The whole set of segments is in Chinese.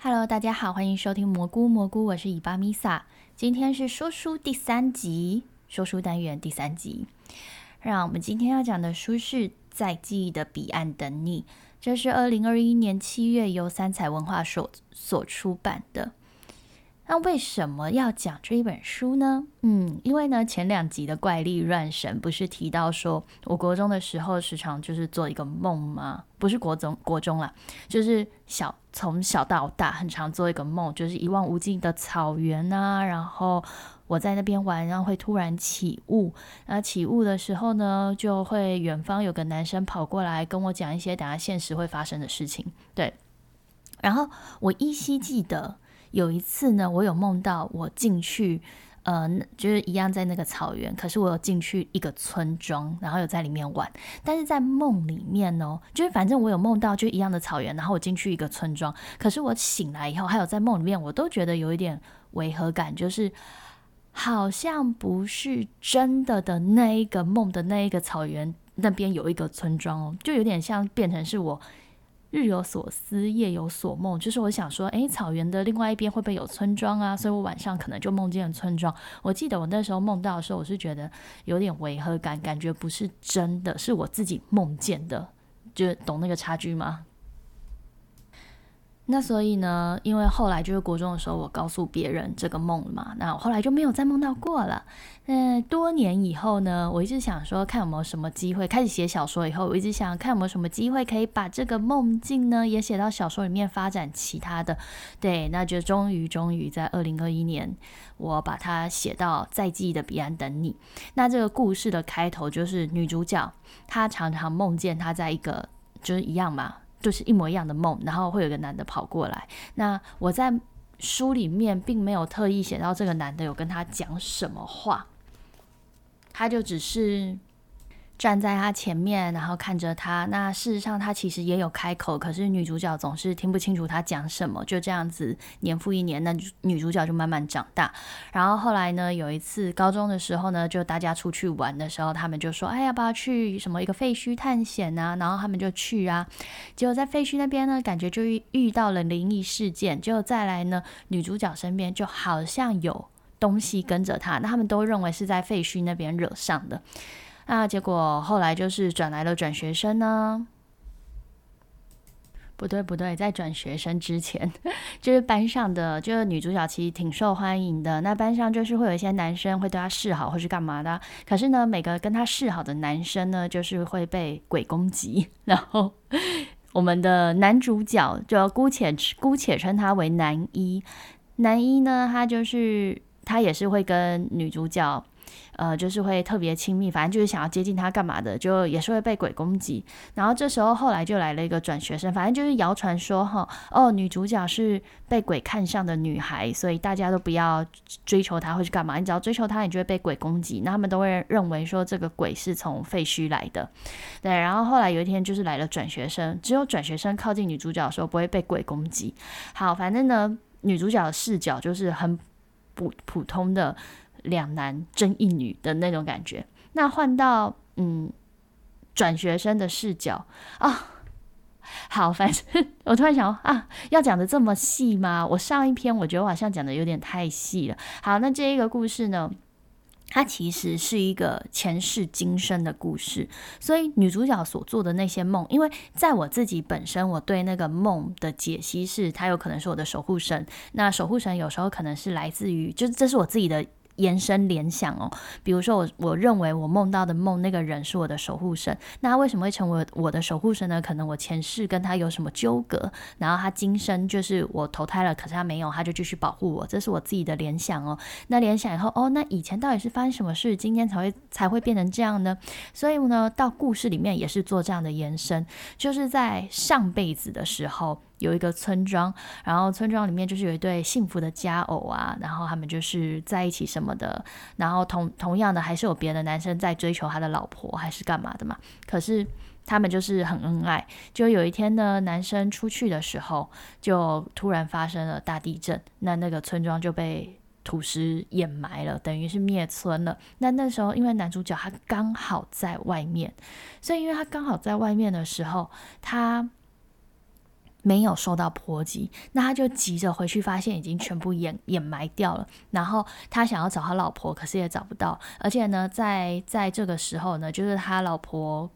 Hello，大家好，欢迎收听蘑菇蘑菇，我是伊巴米萨。今天是说书第三集，说书单元第三集。让我们今天要讲的书是《在记忆的彼岸等你》，这是二零二一年七月由三彩文化所所出版的。那为什么要讲这一本书呢？嗯，因为呢，前两集的怪力乱神不是提到说，我国中的时候时常就是做一个梦吗？不是国中，国中啦，就是小从小到大很常做一个梦，就是一望无际的草原啊，然后我在那边玩，然后会突然起雾，那起雾的时候呢，就会远方有个男生跑过来跟我讲一些等下现实会发生的事情，对，然后我依稀记得。有一次呢，我有梦到我进去，呃，就是一样在那个草原，可是我有进去一个村庄，然后有在里面玩。但是在梦里面呢，就是反正我有梦到就一样的草原，然后我进去一个村庄，可是我醒来以后，还有在梦里面，我都觉得有一点违和感，就是好像不是真的的那一个梦的那一个草原那边有一个村庄哦，就有点像变成是我。日有所思，夜有所梦，就是我想说，诶，草原的另外一边会不会有村庄啊？所以我晚上可能就梦见了村庄。我记得我那时候梦到的时候，我是觉得有点违和感，感觉不是真的，是我自己梦见的，就懂那个差距吗？那所以呢，因为后来就是国中的时候，我告诉别人这个梦嘛，那我后来就没有再梦到过了。嗯，多年以后呢，我一直想说，看有没有什么机会开始写小说以后，我一直想看有没有什么机会可以把这个梦境呢也写到小说里面，发展其他的。对，那就终于终于在二零二一年，我把它写到在记忆的彼岸等你。那这个故事的开头就是女主角，她常常梦见她在一个就是一样嘛。就是一模一样的梦，然后会有个男的跑过来。那我在书里面并没有特意写到这个男的有跟他讲什么话，他就只是。站在他前面，然后看着他。那事实上，他其实也有开口，可是女主角总是听不清楚他讲什么。就这样子，年复一年，那女主角就慢慢长大。然后后来呢，有一次高中的时候呢，就大家出去玩的时候，他们就说：“哎，要不要去什么一个废墟探险啊？”然后他们就去啊。结果在废墟那边呢，感觉就遇到了灵异事件。结果再来呢，女主角身边就好像有东西跟着她。那他们都认为是在废墟那边惹上的。那结果后来就是转来了转学生呢？不对不对，在转学生之前，就是班上的，就是女主角其实挺受欢迎的。那班上就是会有一些男生会对她示好或是干嘛的。可是呢，每个跟她示好的男生呢，就是会被鬼攻击。然后我们的男主角就姑且姑且称他为男一。男一呢，他就是他也是会跟女主角。呃，就是会特别亲密，反正就是想要接近他干嘛的，就也是会被鬼攻击。然后这时候后来就来了一个转学生，反正就是谣传说哈，哦，女主角是被鬼看上的女孩，所以大家都不要追求她或是干嘛。你只要追求她，你就会被鬼攻击。那他们都会认为说这个鬼是从废墟来的。对，然后后来有一天就是来了转学生，只有转学生靠近女主角的时候不会被鬼攻击。好，反正呢，女主角的视角就是很普普通的。两男争一女的那种感觉，那换到嗯转学生的视角啊，好，反正我突然想啊，要讲的这么细吗？我上一篇我觉得我好像讲的有点太细了。好，那这一个故事呢，它其实是一个前世今生的故事，所以女主角所做的那些梦，因为在我自己本身，我对那个梦的解析是，它有可能是我的守护神。那守护神有时候可能是来自于，就是这是我自己的。延伸联想哦，比如说我我认为我梦到的梦那个人是我的守护神，那他为什么会成为我的守护神呢？可能我前世跟他有什么纠葛，然后他今生就是我投胎了，可是他没有，他就继续保护我，这是我自己的联想哦。那联想以后哦，那以前到底是发生什么事，今天才会才会变成这样呢？所以呢，到故事里面也是做这样的延伸，就是在上辈子的时候。有一个村庄，然后村庄里面就是有一对幸福的佳偶啊，然后他们就是在一起什么的，然后同同样的还是有别的男生在追求他的老婆还是干嘛的嘛，可是他们就是很恩爱。就有一天呢，男生出去的时候，就突然发生了大地震，那那个村庄就被土石掩埋了，等于是灭村了。那那时候因为男主角他刚好在外面，所以因为他刚好在外面的时候，他。没有受到波及，那他就急着回去，发现已经全部掩掩埋掉了。然后他想要找他老婆，可是也找不到。而且呢，在在这个时候呢，就是他老婆。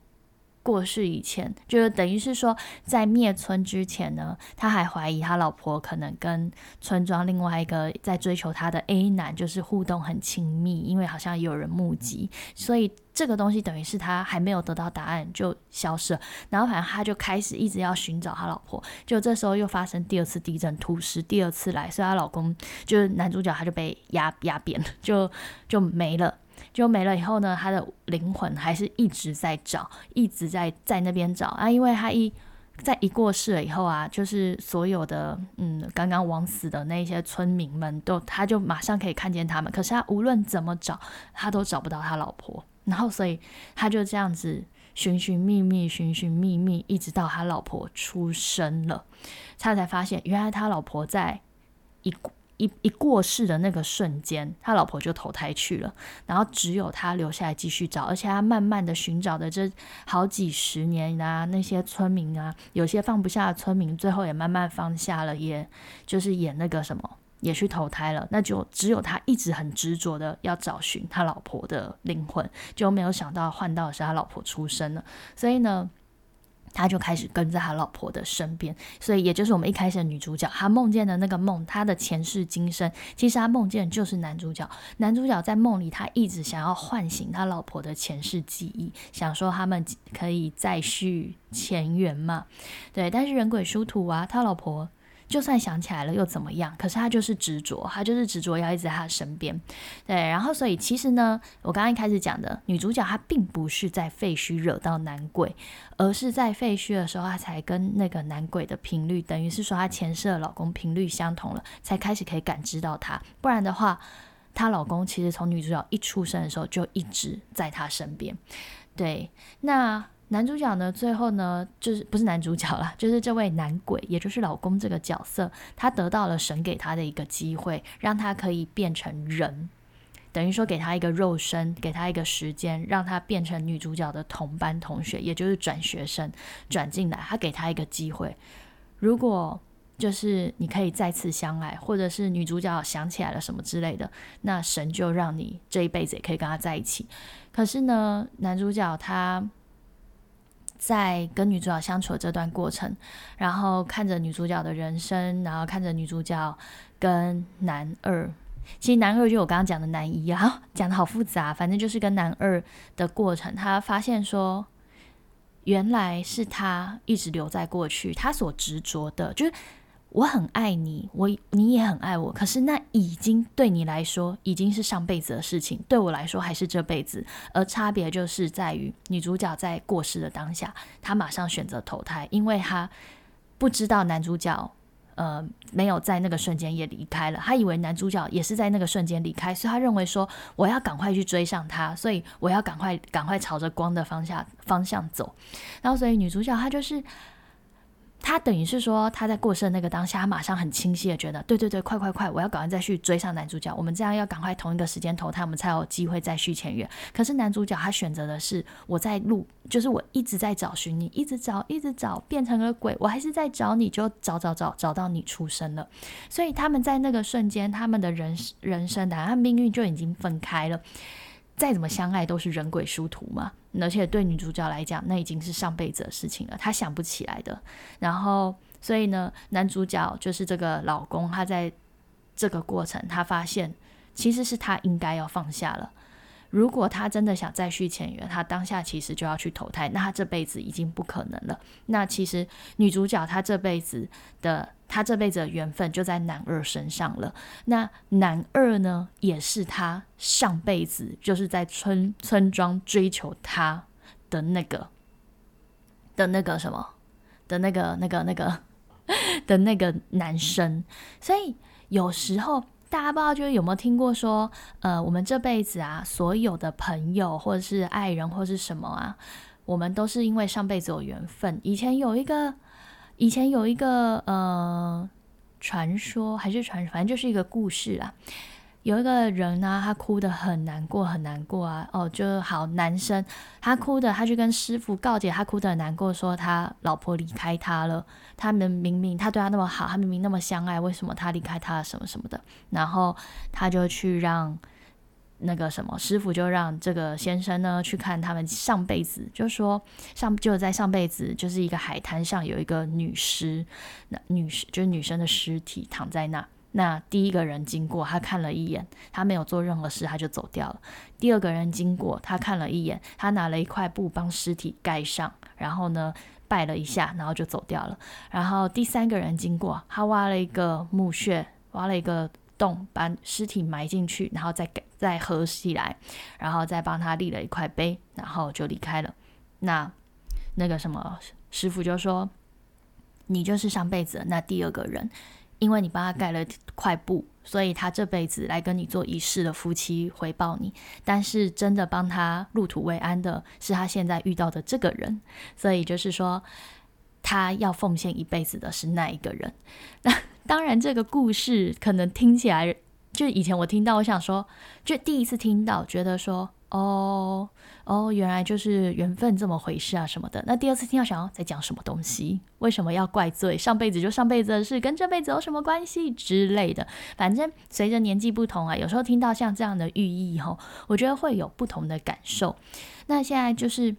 过世以前，就是等于是说，在灭村之前呢，他还怀疑他老婆可能跟村庄另外一个在追求他的 A 男就是互动很亲密，因为好像有人目击，所以这个东西等于是他还没有得到答案就消失了。然后反正他就开始一直要寻找他老婆，就这时候又发生第二次地震，土石第二次来，所以她老公就是男主角他就被压压扁了，就就没了。就没了以后呢，他的灵魂还是一直在找，一直在在那边找。啊，因为他一在一过世了以后啊，就是所有的嗯刚刚枉死的那些村民们都，他就马上可以看见他们，可是他无论怎么找，他都找不到他老婆，然后所以他就这样子寻寻觅觅，寻寻觅觅，一直到他老婆出生了，他才发现原来他老婆在一。一一过世的那个瞬间，他老婆就投胎去了，然后只有他留下来继续找，而且他慢慢的寻找的这好几十年啊，那些村民啊，有些放不下的村民，最后也慢慢放下了，也就是演那个什么，也去投胎了，那就只有他一直很执着的要找寻他老婆的灵魂，就没有想到换到是他老婆出生了，所以呢。他就开始跟在他老婆的身边，所以也就是我们一开始的女主角，她梦见的那个梦，她的前世今生，其实她梦见就是男主角。男主角在梦里，他一直想要唤醒他老婆的前世记忆，想说他们可以再续前缘嘛。对，但是人鬼殊途啊，他老婆。就算想起来了又怎么样？可是他就是执着，他就是执着要一直在他身边。对，然后所以其实呢，我刚刚一开始讲的女主角她并不是在废墟惹到男鬼，而是在废墟的时候，她才跟那个男鬼的频率，等于是说她前世的老公频率相同了，才开始可以感知到他。不然的话，她老公其实从女主角一出生的时候就一直在她身边。对，那。男主角呢？最后呢，就是不是男主角了，就是这位男鬼，也就是老公这个角色，他得到了神给他的一个机会，让他可以变成人，等于说给他一个肉身，给他一个时间，让他变成女主角的同班同学，也就是转学生转进来，他给他一个机会。如果就是你可以再次相爱，或者是女主角想起来了什么之类的，那神就让你这一辈子也可以跟他在一起。可是呢，男主角他。在跟女主角相处的这段过程，然后看着女主角的人生，然后看着女主角跟男二，其实男二就我刚刚讲的男一啊，讲的好复杂，反正就是跟男二的过程，他发现说，原来是他一直留在过去，他所执着的，就是。我很爱你，我你也很爱我，可是那已经对你来说已经是上辈子的事情，对我来说还是这辈子。而差别就是在于女主角在过世的当下，她马上选择投胎，因为她不知道男主角呃没有在那个瞬间也离开了，她以为男主角也是在那个瞬间离开，所以她认为说我要赶快去追上他，所以我要赶快赶快朝着光的方向方向走。然后所以女主角她就是。他等于是说，他在过世的那个当下，他马上很清晰的觉得，对对对，快快快，我要赶快再去追上男主角，我们这样要赶快同一个时间投胎，我们才有机会再续前缘。可是男主角他选择的是，我在路，就是我一直在找寻你，一直找，一直找，变成了鬼，我还是在找你，就找找找，找到你出生了。所以他们在那个瞬间，他们的人人生的，他命运就已经分开了。再怎么相爱都是人鬼殊途嘛，而且对女主角来讲，那已经是上辈子的事情了，她想不起来的。然后，所以呢，男主角就是这个老公，他在这个过程，他发现其实是他应该要放下了。如果他真的想再续前缘，他当下其实就要去投胎，那他这辈子已经不可能了。那其实女主角她这辈子的，他这辈子的缘分就在男二身上了。那男二呢，也是他上辈子就是在村村庄追求他的那个的那个什么的那个那个那个 的那个男生。所以有时候。大家不知道，就是有没有听过说，呃，我们这辈子啊，所有的朋友或者是爱人或是什么啊，我们都是因为上辈子有缘分。以前有一个，以前有一个呃传说还是传，反正就是一个故事啊。有一个人呢，他哭得很难过，很难过啊。哦，就好男生，他哭的，他去跟师傅告解，他哭得很难过，说他老婆离开他了。他们明明他对他那么好，他明明那么相爱，为什么他离开他什么什么的？然后他就去让那个什么师傅，就让这个先生呢去看他们上辈子，就说上就在上辈子就是一个海滩上有一个女尸，那女尸就是女生的尸体躺在那。那第一个人经过，他看了一眼，他没有做任何事，他就走掉了。第二个人经过，他看了一眼，他拿了一块布帮尸体盖上，然后呢拜了一下，然后就走掉了。然后第三个人经过，他挖了一个墓穴，挖了一个洞，把尸体埋进去，然后再再合起来，然后再帮他立了一块碑，然后就离开了。那那个什么师傅就说：“你就是上辈子那第二个人。”因为你帮他盖了块布，所以他这辈子来跟你做仪式的夫妻回报你。但是真的帮他入土为安的是他现在遇到的这个人，所以就是说他要奉献一辈子的是那一个人。那当然，这个故事可能听起来就以前我听到，我想说，就第一次听到，觉得说。哦哦，原来就是缘分这么回事啊，什么的。那第二次听到，想要在讲什么东西？为什么要怪罪？上辈子就上辈子的事，跟这辈子有什么关系之类的？反正随着年纪不同啊，有时候听到像这样的寓意后，我觉得会有不同的感受。那现在就是。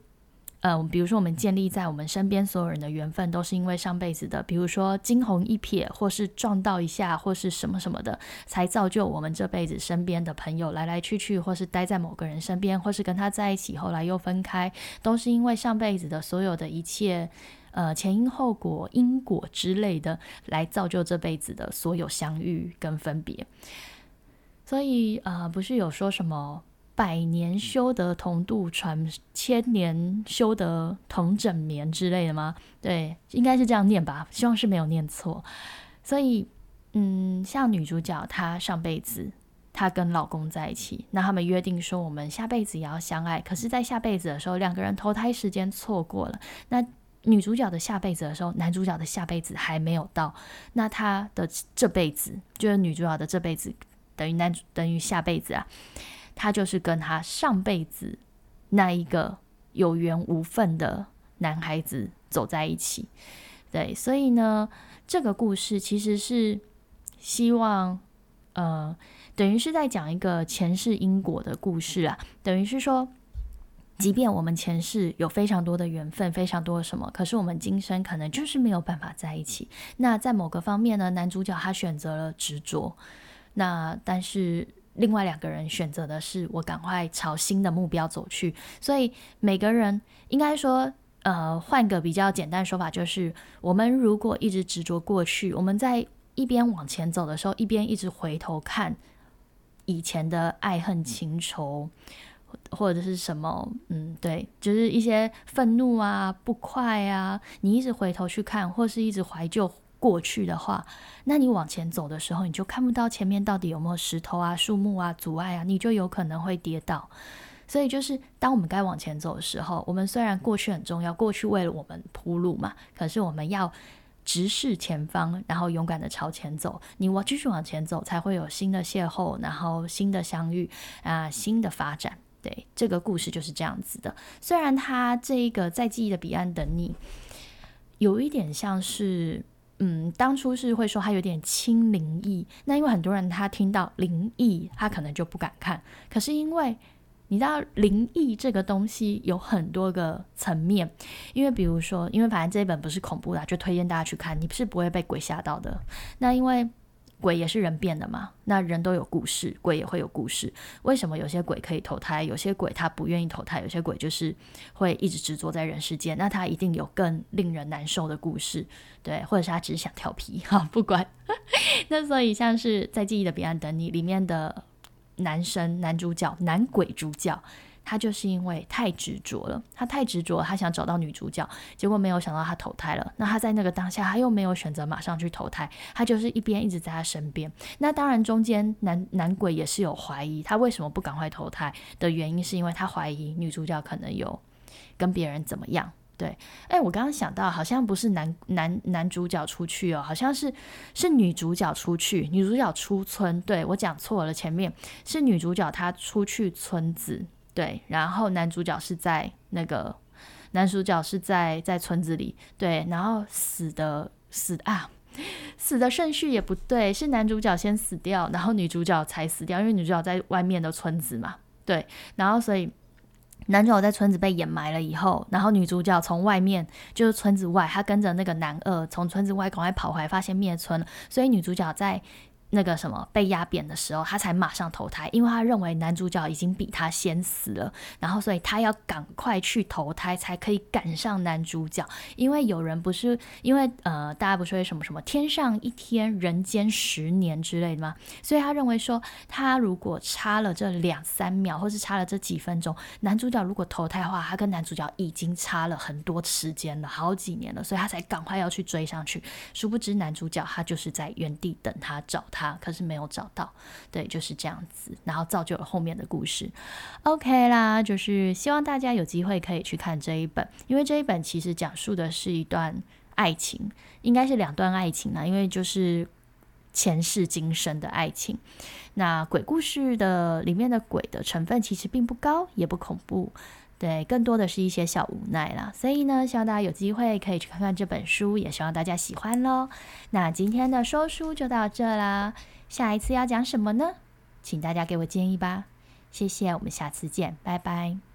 嗯，比如说我们建立在我们身边所有人的缘分，都是因为上辈子的，比如说惊鸿一瞥，或是撞到一下，或是什么什么的，才造就我们这辈子身边的朋友来来去去，或是待在某个人身边，或是跟他在一起，后来又分开，都是因为上辈子的所有的一切，呃，前因后果、因果之类的，来造就这辈子的所有相遇跟分别。所以，呃，不是有说什么？百年修得同度船，千年修得同枕眠之类的吗？对，应该是这样念吧，希望是没有念错。所以，嗯，像女主角她上辈子她跟老公在一起，那他们约定说我们下辈子也要相爱。可是，在下辈子的时候，两个人投胎时间错过了。那女主角的下辈子的时候，男主角的下辈子还没有到。那他的这辈子就是女主角的这辈子，等于男主等于下辈子啊。他就是跟他上辈子那一个有缘无分的男孩子走在一起，对，所以呢，这个故事其实是希望，呃，等于是在讲一个前世因果的故事啊，等于是说，即便我们前世有非常多的缘分，非常多的什么，可是我们今生可能就是没有办法在一起。那在某个方面呢，男主角他选择了执着，那但是。另外两个人选择的是我赶快朝新的目标走去，所以每个人应该说，呃，换个比较简单说法，就是我们如果一直执着过去，我们在一边往前走的时候，一边一直回头看以前的爱恨情仇，或者是什么，嗯，对，就是一些愤怒啊、不快啊，你一直回头去看，或是一直怀旧。过去的话，那你往前走的时候，你就看不到前面到底有没有石头啊、树木啊阻碍啊，你就有可能会跌倒。所以，就是当我们该往前走的时候，我们虽然过去很重要，过去为了我们铺路嘛，可是我们要直视前方，然后勇敢的朝前走。你我继续往前走，才会有新的邂逅，然后新的相遇啊，新的发展。对，这个故事就是这样子的。虽然它这一个在记忆的彼岸等你，有一点像是。嗯，当初是会说他有点轻灵异，那因为很多人他听到灵异，他可能就不敢看。可是因为你知道灵异这个东西有很多个层面，因为比如说，因为反正这一本不是恐怖的，就推荐大家去看，你是不会被鬼吓到的。那因为。鬼也是人变的嘛，那人都有故事，鬼也会有故事。为什么有些鬼可以投胎，有些鬼他不愿意投胎，有些鬼就是会一直执着在人世间？那他一定有更令人难受的故事，对，或者是他只是想调皮 哈，不管。那所以像是在记忆的彼岸等你里面的男生男主角男鬼主角。他就是因为太执着了，他太执着，他想找到女主角，结果没有想到他投胎了。那他在那个当下，他又没有选择马上去投胎，他就是一边一直在他身边。那当然，中间男男鬼也是有怀疑，他为什么不赶快投胎的原因，是因为他怀疑女主角可能有跟别人怎么样。对，哎，我刚刚想到，好像不是男男男主角出去哦，好像是是女主角出去，女主角出村。对我讲错了，前面是女主角她出去村子，对，然后男主角是在那个男主角是在在村子里，对，然后死的死啊。死的顺序也不对，是男主角先死掉，然后女主角才死掉，因为女主角在外面的村子嘛，对，然后所以男主角在村子被掩埋了以后，然后女主角从外面就是村子外，她跟着那个男二从村子外赶快跑回来，发现灭村了，所以女主角在。那个什么被压扁的时候，他才马上投胎，因为他认为男主角已经比他先死了，然后所以他要赶快去投胎，才可以赶上男主角。因为有人不是因为呃，大家不是会什么什么天上一天，人间十年之类的吗？所以他认为说，他如果差了这两三秒，或是差了这几分钟，男主角如果投胎的话，他跟男主角已经差了很多时间了，好几年了，所以他才赶快要去追上去。殊不知男主角他就是在原地等他找他他。可是没有找到，对，就是这样子，然后造就了后面的故事。OK 啦，就是希望大家有机会可以去看这一本，因为这一本其实讲述的是一段爱情，应该是两段爱情啦，因为就是前世今生的爱情。那鬼故事的里面的鬼的成分其实并不高，也不恐怖。对，更多的是一些小无奈啦，所以呢，希望大家有机会可以去看看这本书，也希望大家喜欢喽。那今天的说书就到这啦，下一次要讲什么呢？请大家给我建议吧。谢谢，我们下次见，拜拜。